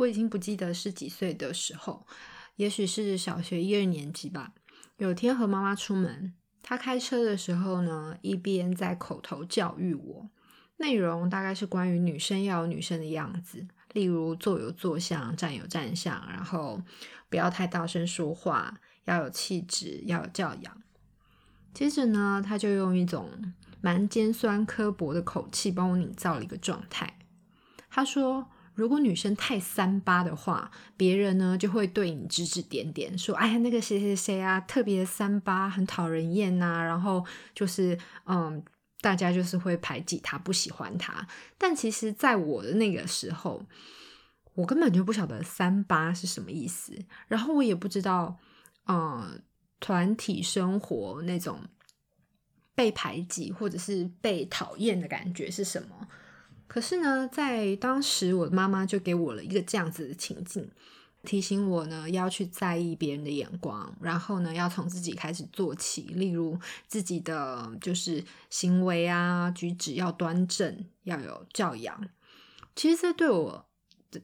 我已经不记得是几岁的时候，也许是小学一二年级吧。有天和妈妈出门，她开车的时候呢，一边在口头教育我，内容大概是关于女生要有女生的样子，例如坐有坐相，站有站相，然后不要太大声说话，要有气质，要有教养。接着呢，她就用一种蛮尖酸刻薄的口气帮我营造了一个状态。她说，如果女生太三八的话，别人呢就会对你指指点点，说：“哎呀，那个谁谁谁啊，特别三八，很讨人厌呐。”然后就是，嗯，大家就是会排挤他，不喜欢他。但其实，在我的那个时候，我根本就不晓得三八是什么意思，然后我也不知道，嗯，团体生活那种被排挤或者是被讨厌的感觉是什么。可是呢，在当时，我的妈妈就给我了一个这样子的情境，提醒我呢要去在意别人的眼光，然后呢要从自己开始做起，例如自己的就是行为啊举止要端正，要有教养。其实这对我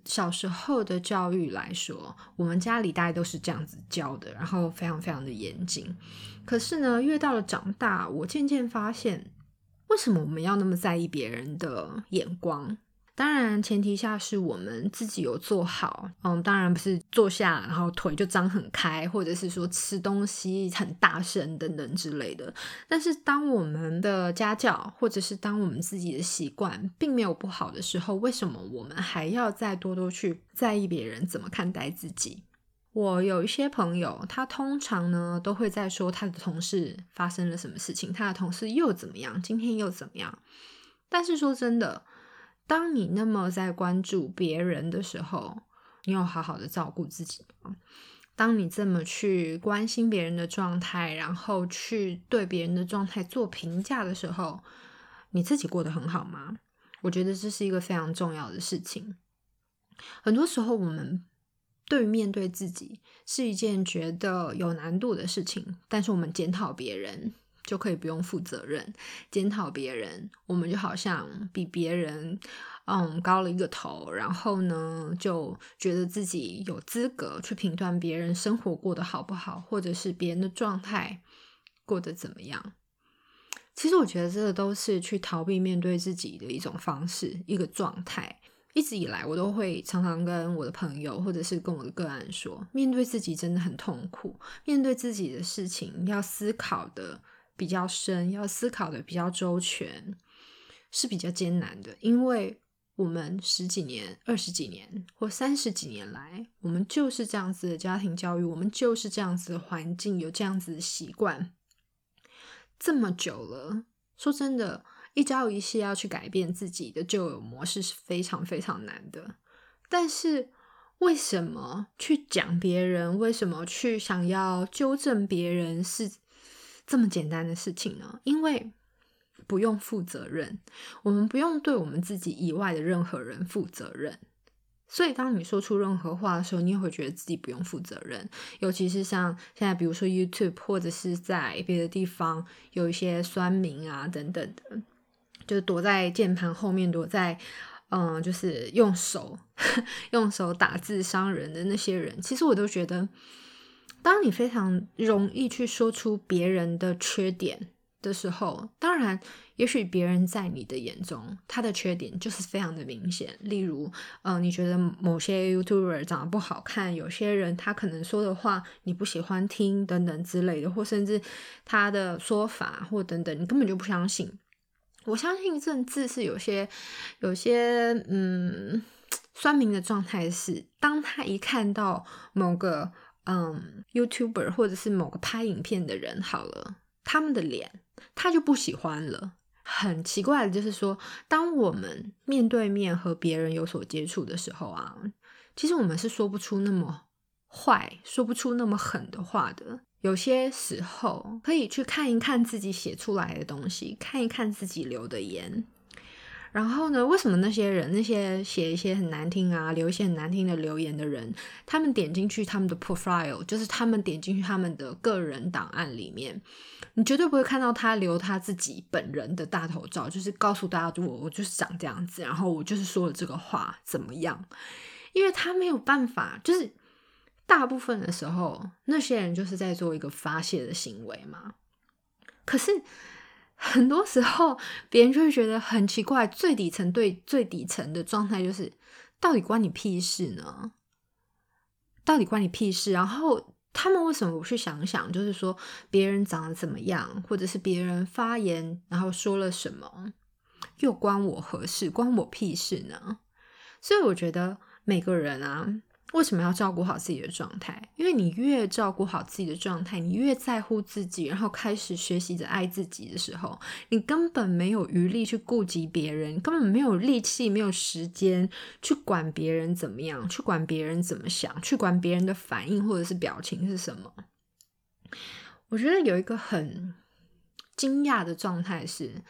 小时候的教育来说，我们家里大概都是这样子教的，然后非常非常的严谨。可是呢，越到了长大，我渐渐发现。为什么我们要那么在意别人的眼光？当然，前提下是我们自己有做好。嗯，当然不是坐下然后腿就张很开，或者是说吃东西很大声等等之类的。但是，当我们的家教或者是当我们自己的习惯并没有不好的时候，为什么我们还要再多多去在意别人怎么看待自己？我有一些朋友，他通常呢都会在说他的同事发生了什么事情，他的同事又怎么样，今天又怎么样。但是说真的，当你那么在关注别人的时候，你有好好的照顾自己吗？当你这么去关心别人的状态，然后去对别人的状态做评价的时候，你自己过得很好吗？我觉得这是一个非常重要的事情。很多时候我们。对于面对自己是一件觉得有难度的事情，但是我们检讨别人就可以不用负责任。检讨别人，我们就好像比别人嗯高了一个头，然后呢就觉得自己有资格去评断别人生活过得好不好，或者是别人的状态过得怎么样。其实我觉得这个都是去逃避面对自己的一种方式，一个状态。一直以来，我都会常常跟我的朋友，或者是跟我的个案说，面对自己真的很痛苦，面对自己的事情要思考的比较深，要思考的比较周全，是比较艰难的。因为我们十几年、二十几年或三十几年来，我们就是这样子的家庭教育，我们就是这样子的环境，有这样子的习惯，这么久了。说真的。一朝一夕要去改变自己的旧有模式是非常非常难的，但是为什么去讲别人，为什么去想要纠正别人是这么简单的事情呢？因为不用负责任，我们不用对我们自己以外的任何人负责任。所以，当你说出任何话的时候，你也会觉得自己不用负责任。尤其是像现在，比如说 YouTube 或者是在别的地方有一些酸民啊等等的。就躲在键盘后面，躲在嗯，就是用手 用手打字伤人的那些人，其实我都觉得，当你非常容易去说出别人的缺点的时候，当然，也许别人在你的眼中，他的缺点就是非常的明显。例如，嗯，你觉得某些 YouTuber 长得不好看，有些人他可能说的话你不喜欢听等等之类的，或甚至他的说法或等等，你根本就不相信。我相信政治是有些有些嗯酸民的状态是，当他一看到某个嗯 YouTuber 或者是某个拍影片的人好了，他们的脸他就不喜欢了。很奇怪的就是说，当我们面对面和别人有所接触的时候啊，其实我们是说不出那么坏，说不出那么狠的话的。有些时候可以去看一看自己写出来的东西，看一看自己留的言。然后呢，为什么那些人，那些写一些很难听啊，留一些很难听的留言的人，他们点进去他们的 profile，就是他们点进去他们的个人档案里面，你绝对不会看到他留他自己本人的大头照，就是告诉大家，我我就是长这样子，然后我就是说了这个话怎么样？因为他没有办法，就是大部分的时候，那些人就是在做一个发泄的行为嘛。可是很多时候，别人就会觉得很奇怪，最底层对最底层的状态就是，到底关你屁事呢？到底关你屁事？然后他们为什么不去想想，就是说别人长得怎么样，或者是别人发言然后说了什么，又关我何事？关我屁事呢？所以我觉得每个人啊。为什么要照顾好自己的状态？因为你越照顾好自己的状态，你越在乎自己，然后开始学习着爱自己的时候，你根本没有余力去顾及别人，根本没有力气、没有时间去管别人怎么样，去管别人怎么想，去管别人的反应或者是表情是什么。我觉得有一个很惊讶的状态是。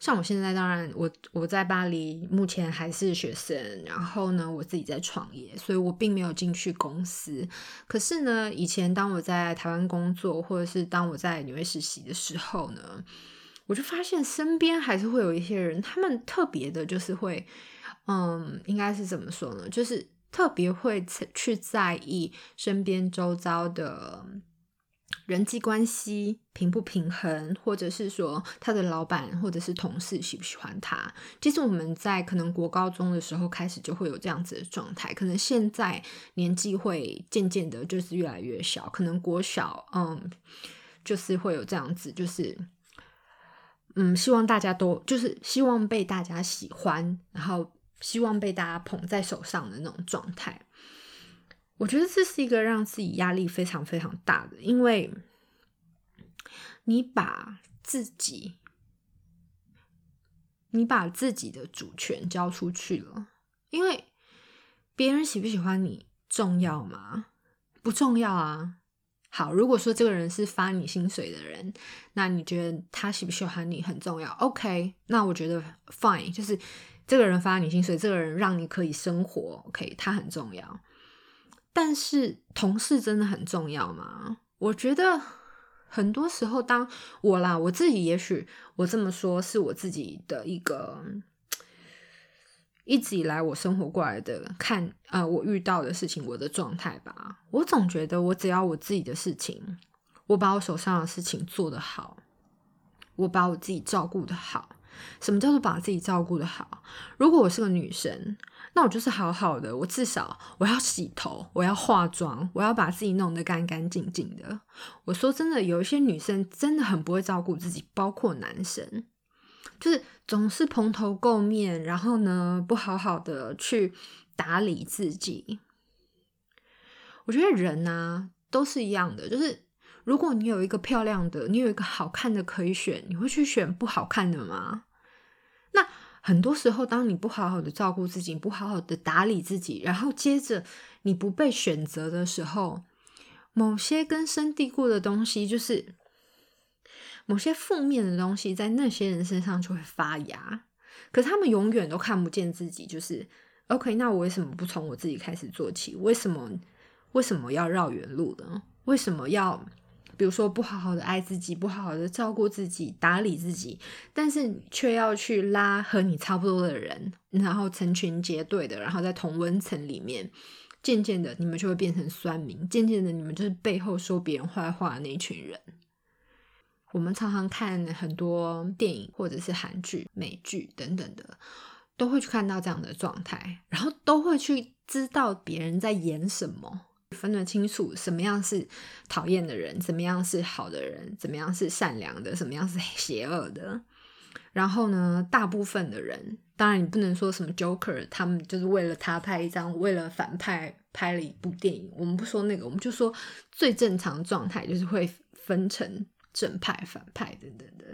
像我现在，当然我我在巴黎目前还是学生，然后呢，我自己在创业，所以我并没有进去公司。可是呢，以前当我在台湾工作，或者是当我在纽约实习的时候呢，我就发现身边还是会有一些人，他们特别的，就是会，嗯，应该是怎么说呢？就是特别会去在意身边周遭的。人际关系平不平衡，或者是说他的老板或者是同事喜不喜欢他？其实我们在可能国高中的时候开始就会有这样子的状态，可能现在年纪会渐渐的，就是越来越小。可能国小，嗯，就是会有这样子，就是嗯，希望大家都就是希望被大家喜欢，然后希望被大家捧在手上的那种状态。我觉得这是一个让自己压力非常非常大的，因为你把自己，你把自己的主权交出去了。因为别人喜不喜欢你重要吗？不重要啊。好，如果说这个人是发你薪水的人，那你觉得他喜不喜欢你很重要？OK，那我觉得 fine，就是这个人发你薪水，这个人让你可以生活，OK，他很重要。但是同事真的很重要吗？我觉得很多时候，当我啦，我自己，也许我这么说是我自己的一个一直以来我生活过来的看啊、呃，我遇到的事情，我的状态吧。我总觉得，我只要我自己的事情，我把我手上的事情做得好，我把我自己照顾得好。什么叫做把自己照顾得好？如果我是个女生。那我就是好好的，我至少我要洗头，我要化妆，我要把自己弄得干干净净的。我说真的，有一些女生真的很不会照顾自己，包括男生，就是总是蓬头垢面，然后呢，不好好的去打理自己。我觉得人啊都是一样的，就是如果你有一个漂亮的，你有一个好看的可以选，你会去选不好看的吗？那。很多时候，当你不好好的照顾自己，不好好的打理自己，然后接着你不被选择的时候，某些根深蒂固的东西，就是某些负面的东西，在那些人身上就会发芽。可是他们永远都看不见自己，就是 OK。那我为什么不从我自己开始做起？为什么为什么要绕远路呢？为什么要？比如说，不好好的爱自己，不好好的照顾自己，打理自己，但是你却要去拉和你差不多的人，然后成群结队的，然后在同温层里面，渐渐的你们就会变成酸民，渐渐的你们就是背后说别人坏话的那一群人。我们常常看很多电影或者是韩剧、美剧等等的，都会去看到这样的状态，然后都会去知道别人在演什么。分得清楚什么样是讨厌的人，怎么样是好的人，怎么样是善良的，什么样是邪恶的。然后呢，大部分的人，当然你不能说什么 Joker，他们就是为了他拍一张，为了反派拍了一部电影。我们不说那个，我们就说最正常状态就是会分成正派、反派等等的。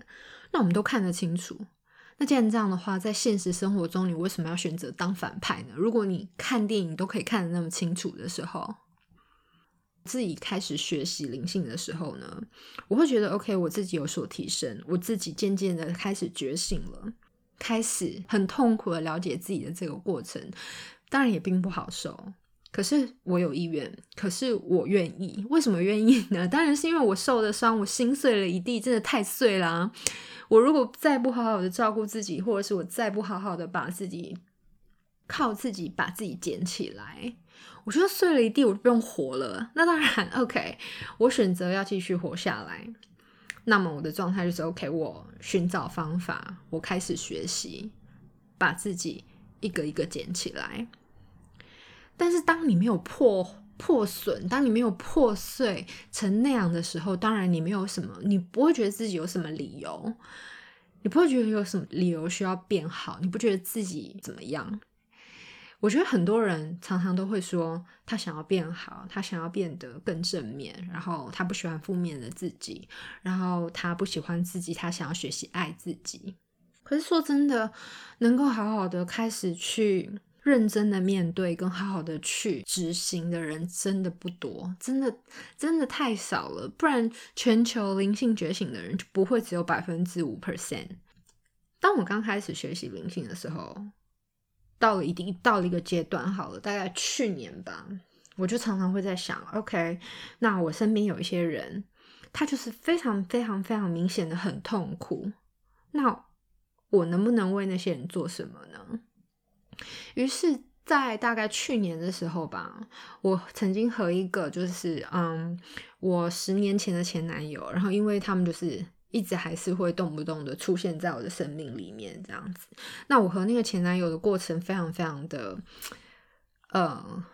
那我们都看得清楚。那既然这样的话，在现实生活中，你为什么要选择当反派呢？如果你看电影都可以看得那么清楚的时候。自己开始学习灵性的时候呢，我会觉得 OK，我自己有所提升，我自己渐渐的开始觉醒了，开始很痛苦的了解自己的这个过程，当然也并不好受。可是我有意愿，可是我愿意。为什么愿意呢？当然是因为我受的伤，我心碎了一地，真的太碎了。我如果再不好好的照顾自己，或者是我再不好好的把自己靠自己把自己捡起来。我觉得碎了一地，我就不用活了。那当然，OK，我选择要继续活下来。那么我的状态就是 OK，我寻找方法，我开始学习，把自己一个一个捡起来。但是当你没有破破损，当你没有破碎成那样的时候，当然你没有什么，你不会觉得自己有什么理由，你不会觉得有什么理由需要变好，你不觉得自己怎么样？我觉得很多人常常都会说，他想要变好，他想要变得更正面，然后他不喜欢负面的自己，然后他不喜欢自己，他想要学习爱自己。可是说真的，能够好好的开始去认真的面对，跟好好的去执行的人，真的不多，真的真的太少了。不然，全球灵性觉醒的人就不会只有百分之五 percent。当我刚开始学习灵性的时候。到了一定到了一个阶段，好了，大概去年吧，我就常常会在想，OK，那我身边有一些人，他就是非常非常非常明显的很痛苦，那我能不能为那些人做什么呢？于是，在大概去年的时候吧，我曾经和一个就是嗯，我十年前的前男友，然后因为他们就是。一直还是会动不动的出现在我的生命里面，这样子。那我和那个前男友的过程非常非常的，呃。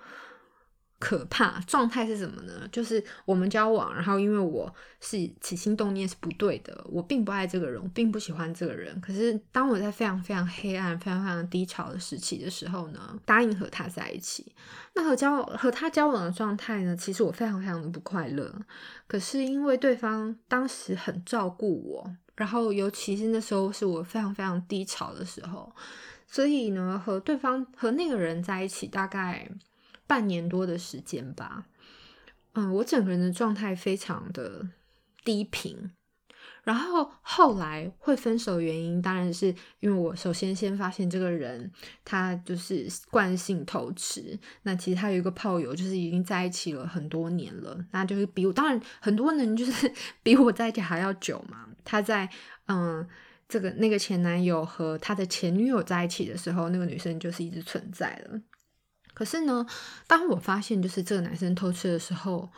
可怕状态是什么呢？就是我们交往，然后因为我是起心动念是不对的，我并不爱这个人，我并不喜欢这个人。可是当我在非常非常黑暗、非常非常低潮的时期的时候呢，答应和他在一起。那和交往和他交往的状态呢，其实我非常非常的不快乐。可是因为对方当时很照顾我，然后尤其是那时候是我非常非常低潮的时候，所以呢，和对方和那个人在一起大概。半年多的时间吧，嗯，我整个人的状态非常的低频。然后后来会分手原因，当然是因为我首先先发现这个人他就是惯性偷吃。那其实他有一个炮友，就是已经在一起了很多年了，那就是比我当然很多人就是 比我在一起还要久嘛。他在嗯这个那个前男友和他的前女友在一起的时候，那个女生就是一直存在了。可是呢，当我发现就是这个男生偷吃的时候，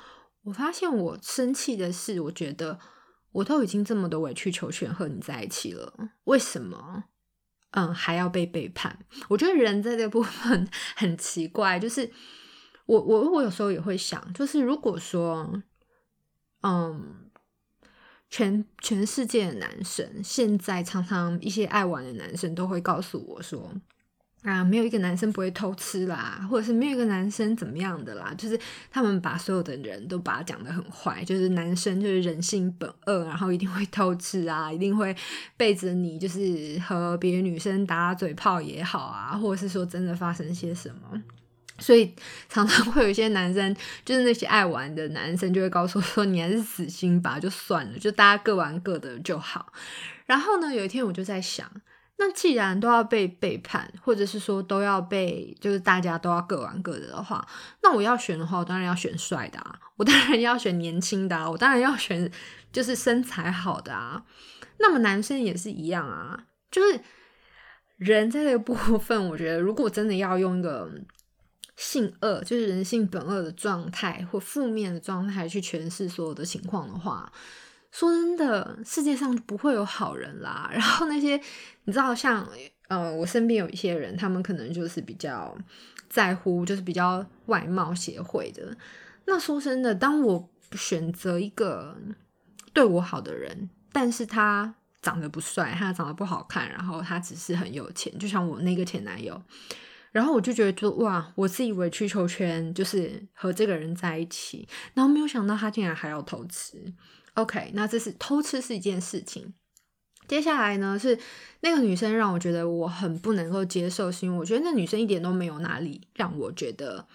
我发现我生气的是，我觉得我都已经这么的委曲求全和你在一起了，为什么嗯还要被背叛？我觉得人在这部分 很奇怪，就是我我我有时候也会想，就是如果说嗯全全世界的男生现在常常一些爱玩的男生都会告诉我说。啊，没有一个男生不会偷吃啦，或者是没有一个男生怎么样的啦，就是他们把所有的人都把他讲得很坏，就是男生就是人性本恶，然后一定会偷吃啊，一定会背着你，就是和别的女生打嘴炮也好啊，或者是说真的发生些什么，所以常常会有一些男生，就是那些爱玩的男生就会告诉我说，你还是死心吧，就算了，就大家各玩各的就好。然后呢，有一天我就在想。那既然都要被背叛，或者是说都要被，就是大家都要各玩各的的话，那我要选的话，我当然要选帅的啊，我当然要选年轻的啊，我当然要选就是身材好的啊。那么男生也是一样啊，就是人在这个部分，我觉得如果真的要用一个性恶，就是人性本恶的状态或负面的状态去诠释所有的情况的话。说真的，世界上不会有好人啦。然后那些你知道像，像呃，我身边有一些人，他们可能就是比较在乎，就是比较外貌协会的。那说真的，当我选择一个对我好的人，但是他长得不帅，他长得不好看，然后他只是很有钱，就像我那个前男友，然后我就觉得就哇，我自以为委曲求全，就是和这个人在一起，然后没有想到他竟然还要偷吃。OK，那这是偷吃是一件事情。接下来呢，是那个女生让我觉得我很不能够接受，是因为我觉得那女生一点都没有哪里让我觉得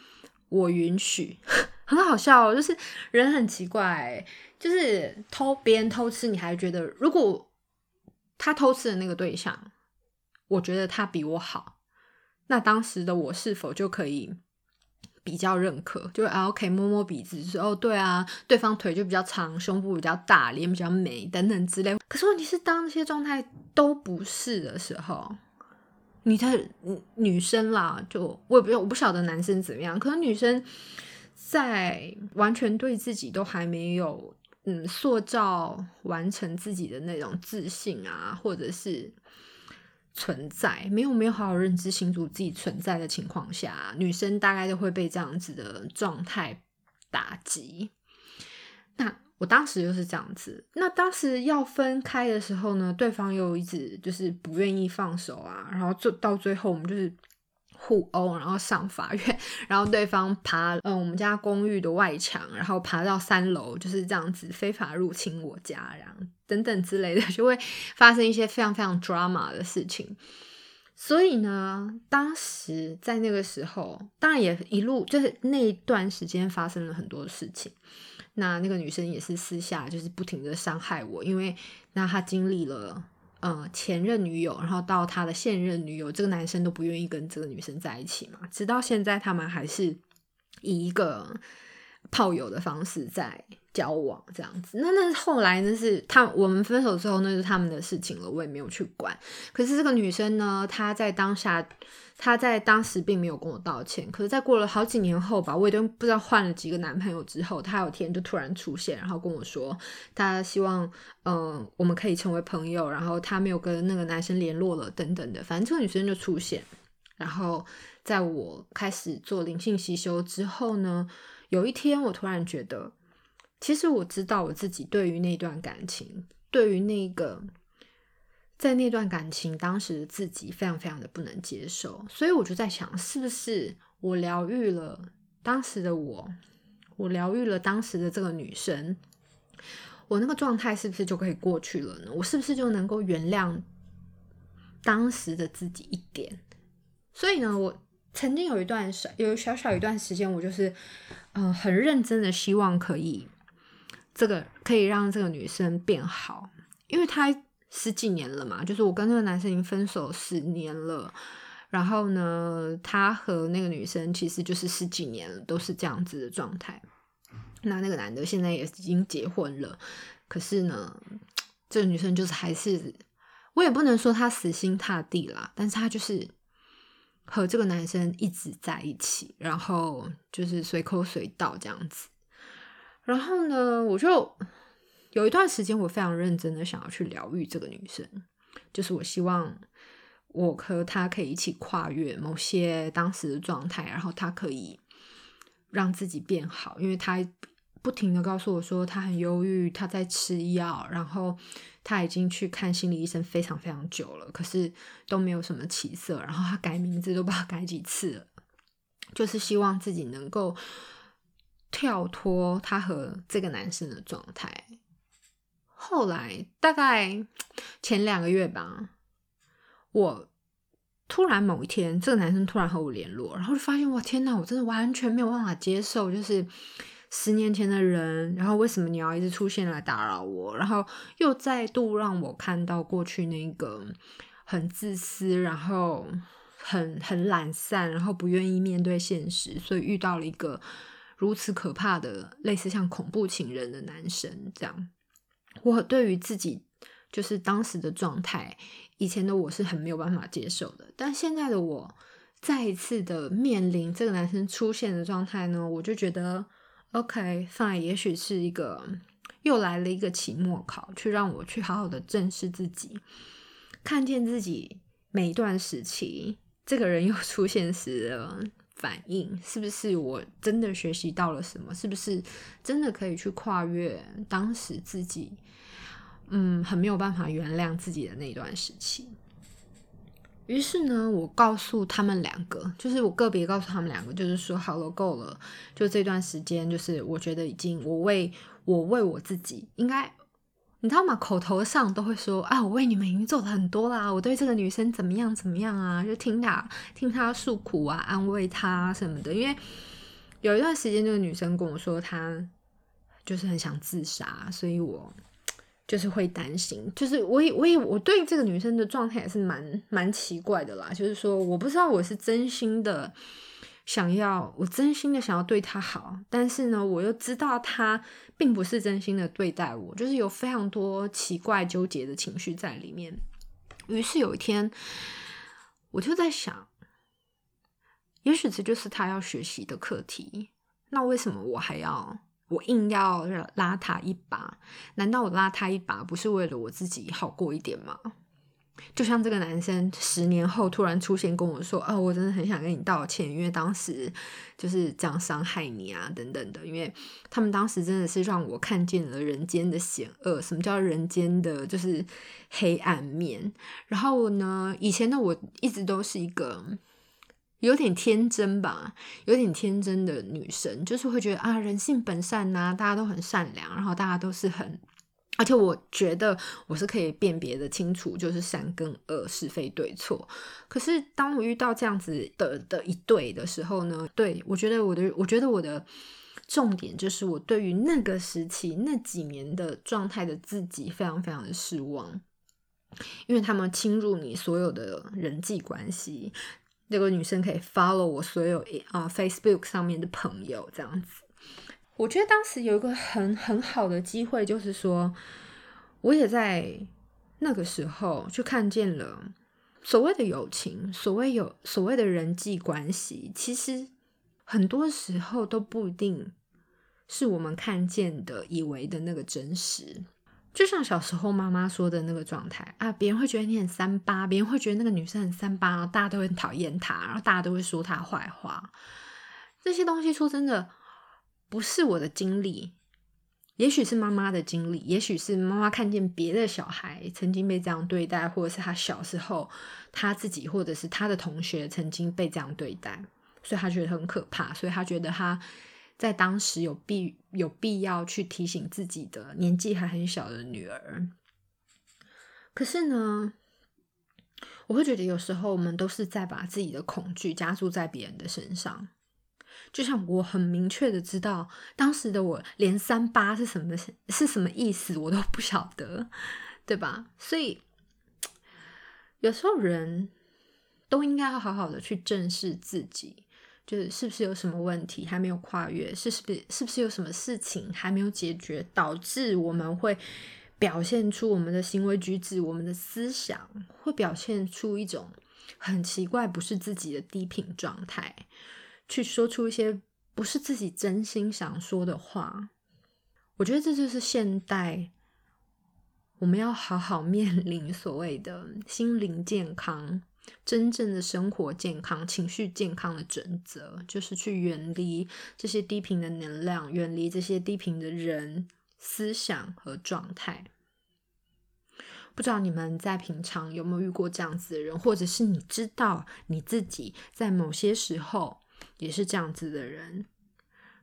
我允许，很好笑，就是人很奇怪，就是偷别人偷吃，你还觉得如果他偷吃的那个对象，我觉得他比我好，那当时的我是否就可以？比较认可，就啊，OK，摸摸鼻子，说哦，对啊，对方腿就比较长，胸部比较大，脸比较美，等等之类。可是问题是，当那些状态都不是的时候，你的女生啦，就我也不我不晓得男生怎么样，可能女生在完全对自己都还没有嗯塑造完成自己的那种自信啊，或者是存在没有没有好好认知清楚自己存在的情况下，女生大概都会被这样子的状态打击。那我当时就是这样子。那当时要分开的时候呢，对方又一直就是不愿意放手啊，然后就到最后我们就是互殴，然后上法院，然后对方爬嗯我们家公寓的外墙，然后爬到三楼，就是这样子非法入侵我家，然后等等之类的，就会发生一些非常非常 drama 的事情。所以呢，当时在那个时候，当然也一路就是那一段时间发生了很多事情。那那个女生也是私下就是不停的伤害我，因为那她经历了呃前任女友，然后到他的现任女友，这个男生都不愿意跟这个女生在一起嘛，直到现在他们还是以一个炮友的方式在交往这样子。那那后来呢是他我们分手之后，那是他们的事情了，我也没有去管。可是这个女生呢，她在当下。他在当时并没有跟我道歉，可是，在过了好几年后吧，我也都不知道换了几个男朋友之后，他有一天就突然出现，然后跟我说，他希望，嗯、我们可以成为朋友，然后他没有跟那个男生联络了，等等的，反正这个女生就出现。然后，在我开始做灵性吸修之后呢，有一天我突然觉得，其实我知道我自己对于那段感情，对于那个。在那段感情，当时的自己非常非常的不能接受，所以我就在想，是不是我疗愈了当时的我，我疗愈了当时的这个女生，我那个状态是不是就可以过去了呢？我是不是就能够原谅当时的自己一点？所以呢，我曾经有一段小有小小一段时间，我就是嗯、很认真的希望可以这个可以让这个女生变好，因为她。十几年了嘛，就是我跟那个男生已经分手十年了，然后呢，他和那个女生其实就是十几年了，都是这样子的状态。那那个男的现在也已经结婚了，可是呢，这个女生就是还是，我也不能说她死心塌地啦，但是她就是和这个男生一直在一起，然后就是随口随到这样子。然后呢，我就。有一段时间，我非常认真的想要去疗愈这个女生，就是我希望我和她可以一起跨越某些当时的状态，然后她可以让自己变好，因为她不停的告诉我说她很忧郁，她在吃药，然后她已经去看心理医生非常非常久了，可是都没有什么起色，然后她改名字都不知道改几次了，就是希望自己能够跳脱她和这个男生的状态。后来大概前两个月吧，我突然某一天，这个男生突然和我联络，然后就发现，哇，天哪，我真的完全没有办法接受，就是十年前的人，然后为什么你要一直出现来打扰我？然后又再度让我看到过去那个很自私，然后很很懒散，然后不愿意面对现实，所以遇到了一个如此可怕的类似像恐怖情人的男生，这样。我对于自己就是当时的状态，以前的我是很没有办法接受的，但现在的我再一次的面临这个男生出现的状态呢，我就觉得 OK fine，也许是一个又来了一个期末考，去让我去好好的正视自己，看见自己每一段时期这个人又出现时的反应，是不是我真的学习到了什么？是不是真的可以去跨越当时自己？嗯，很没有办法原谅自己的那段时期。于是呢，我告诉他们两个，就是我个别告诉他们两个，就是说好了，够了，就这段时间，就是我觉得已经，我为我为我自己，应该你知道吗？口头上都会说啊，我为你们已经做了很多啦，我对这个女生怎么样怎么样啊，就听她听她诉苦啊，安慰她什么的。因为有一段时间，这个女生跟我说，她就是很想自杀，所以我。就是会担心，就是我也我也我对这个女生的状态也是蛮蛮奇怪的啦。就是说，我不知道我是真心的想要，我真心的想要对他好，但是呢，我又知道他并不是真心的对待我，就是有非常多奇怪纠结的情绪在里面。于是有一天，我就在想，也许这就是他要学习的课题。那为什么我还要我硬要拉他一把？难道我拉他一把不是为了我自己好过一点吗？就像这个男生十年后突然出现跟我说：“哦，我真的很想跟你道歉，因为当时就是这样伤害你啊，等等的。因为他们当时真的是让我看见了人间的险恶，什么叫人间的就是黑暗面。然后呢，以前的我一直都是一个有点天真吧，有点天真的女生，就是会觉得啊，人性本善呐，大家都很善良，然后大家都是很。”而且我觉得我是可以辨别的清楚，就是善跟恶、是非对错。可是当我遇到这样子的的一对的时候呢，对，我觉得我的，我觉得我的重点就是我对于那个时期那几年的状态的自己非常非常的失望，因为他们侵入你所有的人际关系。那个女生可以 follow 我所有啊、Facebook 上面的朋友这样子。我觉得当时有一个很很好的机会，就是说，我也在那个时候去看见了所谓的友情，所谓有所谓的人际关系，其实很多时候都不一定是我们看见的、以为的那个真实。就像小时候妈妈说的那个状态啊，别人会觉得你很三八，别人会觉得那个女生很三八，然后大家都会很讨厌她，然后大家都会说她坏话。这些东西说真的。不是我的经历，也许是妈妈的经历，也许是妈妈看见别的小孩曾经被这样对待，或者是他小时候他自己或者是他的同学曾经被这样对待，所以他觉得很可怕，所以他觉得他在当时有必有必要去提醒自己的年纪还很小的女儿。可是呢，我会觉得有时候我们都是在把自己的恐惧加注在别人的身上。就像我很明确的知道，当时的我连三八是什么是什么意思，我都不晓得，对吧？所以有时候人都应该要好好的去正视自己，就是是不是有什么问题还没有跨越，是是不是是不是有什么事情还没有解决，导致我们会表现出我们的行为举止，我们的思想会表现出一种很奇怪，不是自己的低频状态。去说出一些不是自己真心想说的话，我觉得这就是现代我们要好好面临所谓的心灵健康、真正的生活健康、情绪健康的准则，就是去远离这些低频的能量，远离这些低频的人、思想和状态。不知道你们在平常有没有遇过这样子的人，或者是你知道你自己在某些时候。也是这样子的人，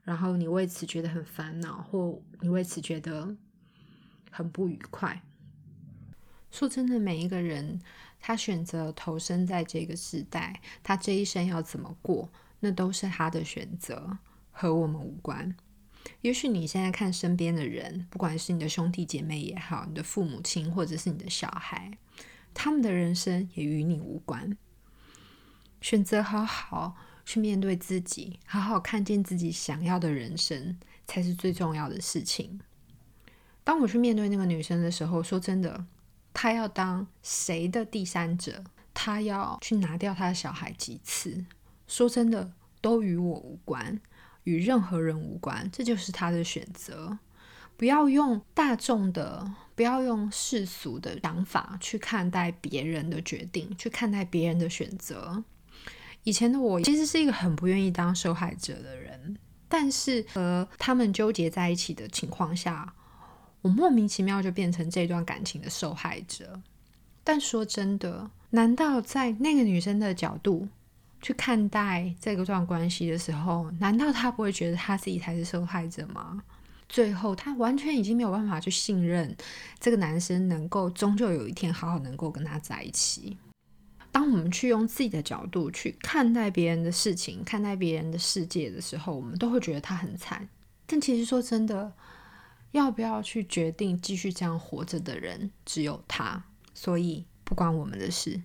然后你为此觉得很烦恼，或你为此觉得很不愉快。说真的，每一个人他选择投身在这个时代，他这一生要怎么过，那都是他的选择，和我们无关。也许你现在看身边的人，不管是你的兄弟姐妹也好，你的父母亲，或者是你的小孩，他们的人生也与你无关。选择好好。去面对自己，好好看见自己想要的人生，才是最重要的事情。当我去面对那个女生的时候，说真的，她要当谁的第三者，她要去拿掉她的小孩几次，说真的，都与我无关，与任何人无关，这就是她的选择。不要用大众的，不要用世俗的想法去看待别人的决定，去看待别人的选择。以前的我其实是一个很不愿意当受害者的人，但是和他们纠结在一起的情况下，我莫名其妙就变成这段感情的受害者。但说真的，难道在那个女生的角度去看待这个段关系的时候，难道她不会觉得她自己才是受害者吗？最后，她完全已经没有办法去信任这个男生，能够终究有一天好好能够跟她在一起。当我们去用自己的角度去看待别人的事情、看待别人的世界的时候，我们都会觉得他很惨。但其实说真的，要不要去决定继续这样活着的人只有他，所以不关我们的事。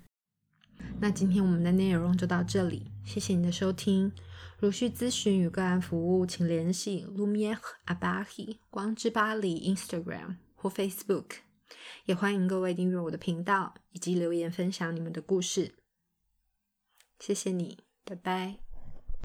那今天我们的内容就到这里，谢谢你的收听。如需咨询与个案服务，请联系 Lumiere Abahi 光之巴黎 Instagram 或 Facebook。也欢迎各位订阅我的频道，以及留言分享你们的故事。谢谢你，拜拜。